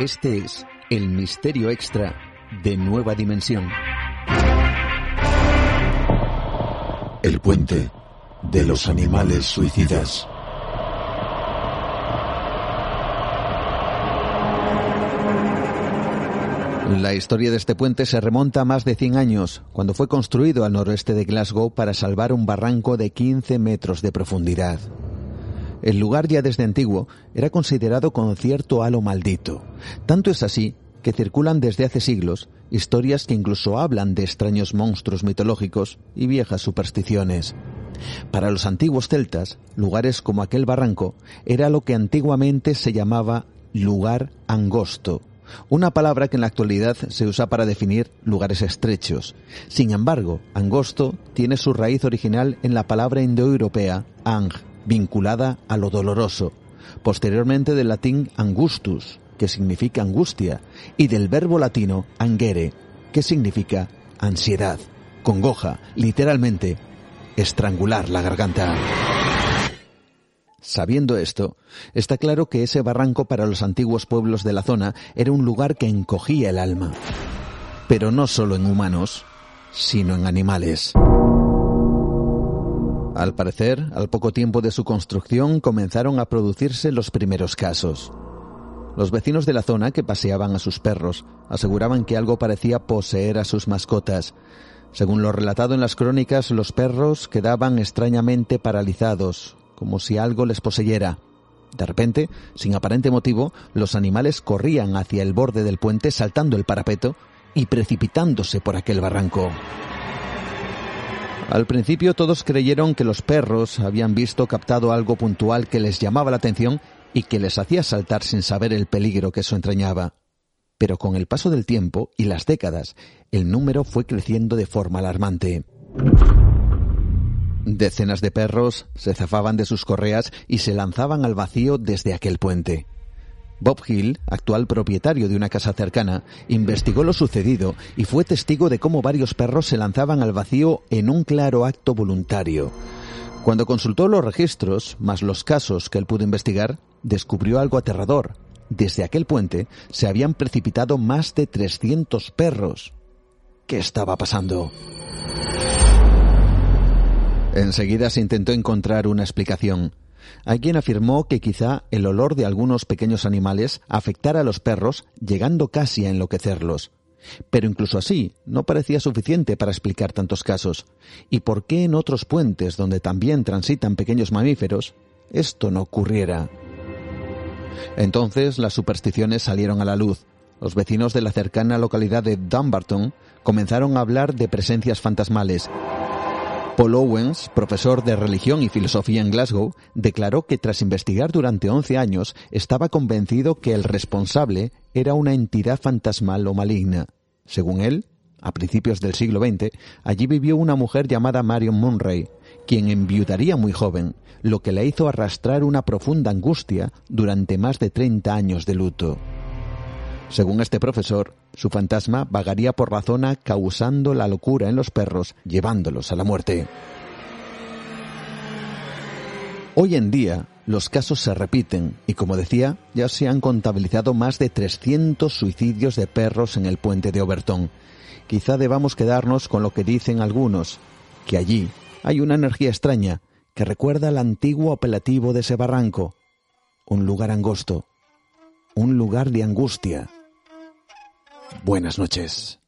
Este es el misterio extra de Nueva Dimensión. El puente de los animales suicidas. La historia de este puente se remonta a más de 100 años, cuando fue construido al noroeste de Glasgow para salvar un barranco de 15 metros de profundidad. El lugar ya desde antiguo era considerado con cierto halo maldito. Tanto es así que circulan desde hace siglos historias que incluso hablan de extraños monstruos mitológicos y viejas supersticiones. Para los antiguos celtas, lugares como aquel barranco era lo que antiguamente se llamaba lugar angosto, una palabra que en la actualidad se usa para definir lugares estrechos. Sin embargo, angosto tiene su raíz original en la palabra indoeuropea ang, vinculada a lo doloroso, posteriormente del latín angustus, que significa angustia, y del verbo latino angere, que significa ansiedad, congoja, literalmente, estrangular la garganta. Sabiendo esto, está claro que ese barranco para los antiguos pueblos de la zona era un lugar que encogía el alma. Pero no solo en humanos, sino en animales. Al parecer, al poco tiempo de su construcción comenzaron a producirse los primeros casos. Los vecinos de la zona que paseaban a sus perros aseguraban que algo parecía poseer a sus mascotas. Según lo relatado en las crónicas, los perros quedaban extrañamente paralizados, como si algo les poseyera. De repente, sin aparente motivo, los animales corrían hacia el borde del puente saltando el parapeto y precipitándose por aquel barranco. Al principio todos creyeron que los perros habían visto captado algo puntual que les llamaba la atención y que les hacía saltar sin saber el peligro que eso entrañaba. Pero con el paso del tiempo y las décadas, el número fue creciendo de forma alarmante. Decenas de perros se zafaban de sus correas y se lanzaban al vacío desde aquel puente. Bob Hill, actual propietario de una casa cercana, investigó lo sucedido y fue testigo de cómo varios perros se lanzaban al vacío en un claro acto voluntario. Cuando consultó los registros, más los casos que él pudo investigar, descubrió algo aterrador. Desde aquel puente se habían precipitado más de 300 perros. ¿Qué estaba pasando? Enseguida se intentó encontrar una explicación. Hay quien afirmó que quizá el olor de algunos pequeños animales afectara a los perros, llegando casi a enloquecerlos. Pero incluso así, no parecía suficiente para explicar tantos casos. ¿Y por qué en otros puentes donde también transitan pequeños mamíferos, esto no ocurriera? Entonces las supersticiones salieron a la luz. Los vecinos de la cercana localidad de Dumbarton comenzaron a hablar de presencias fantasmales Paul Owens, profesor de religión y filosofía en Glasgow, declaró que tras investigar durante 11 años estaba convencido que el responsable era una entidad fantasmal o maligna. Según él, a principios del siglo XX, allí vivió una mujer llamada Marion Munray, quien enviudaría muy joven, lo que le hizo arrastrar una profunda angustia durante más de 30 años de luto. Según este profesor, su fantasma vagaría por la zona causando la locura en los perros, llevándolos a la muerte. Hoy en día, los casos se repiten y, como decía, ya se han contabilizado más de 300 suicidios de perros en el puente de Overton. Quizá debamos quedarnos con lo que dicen algunos, que allí hay una energía extraña que recuerda al antiguo apelativo de ese barranco, un lugar angosto, un lugar de angustia. Buenas noches.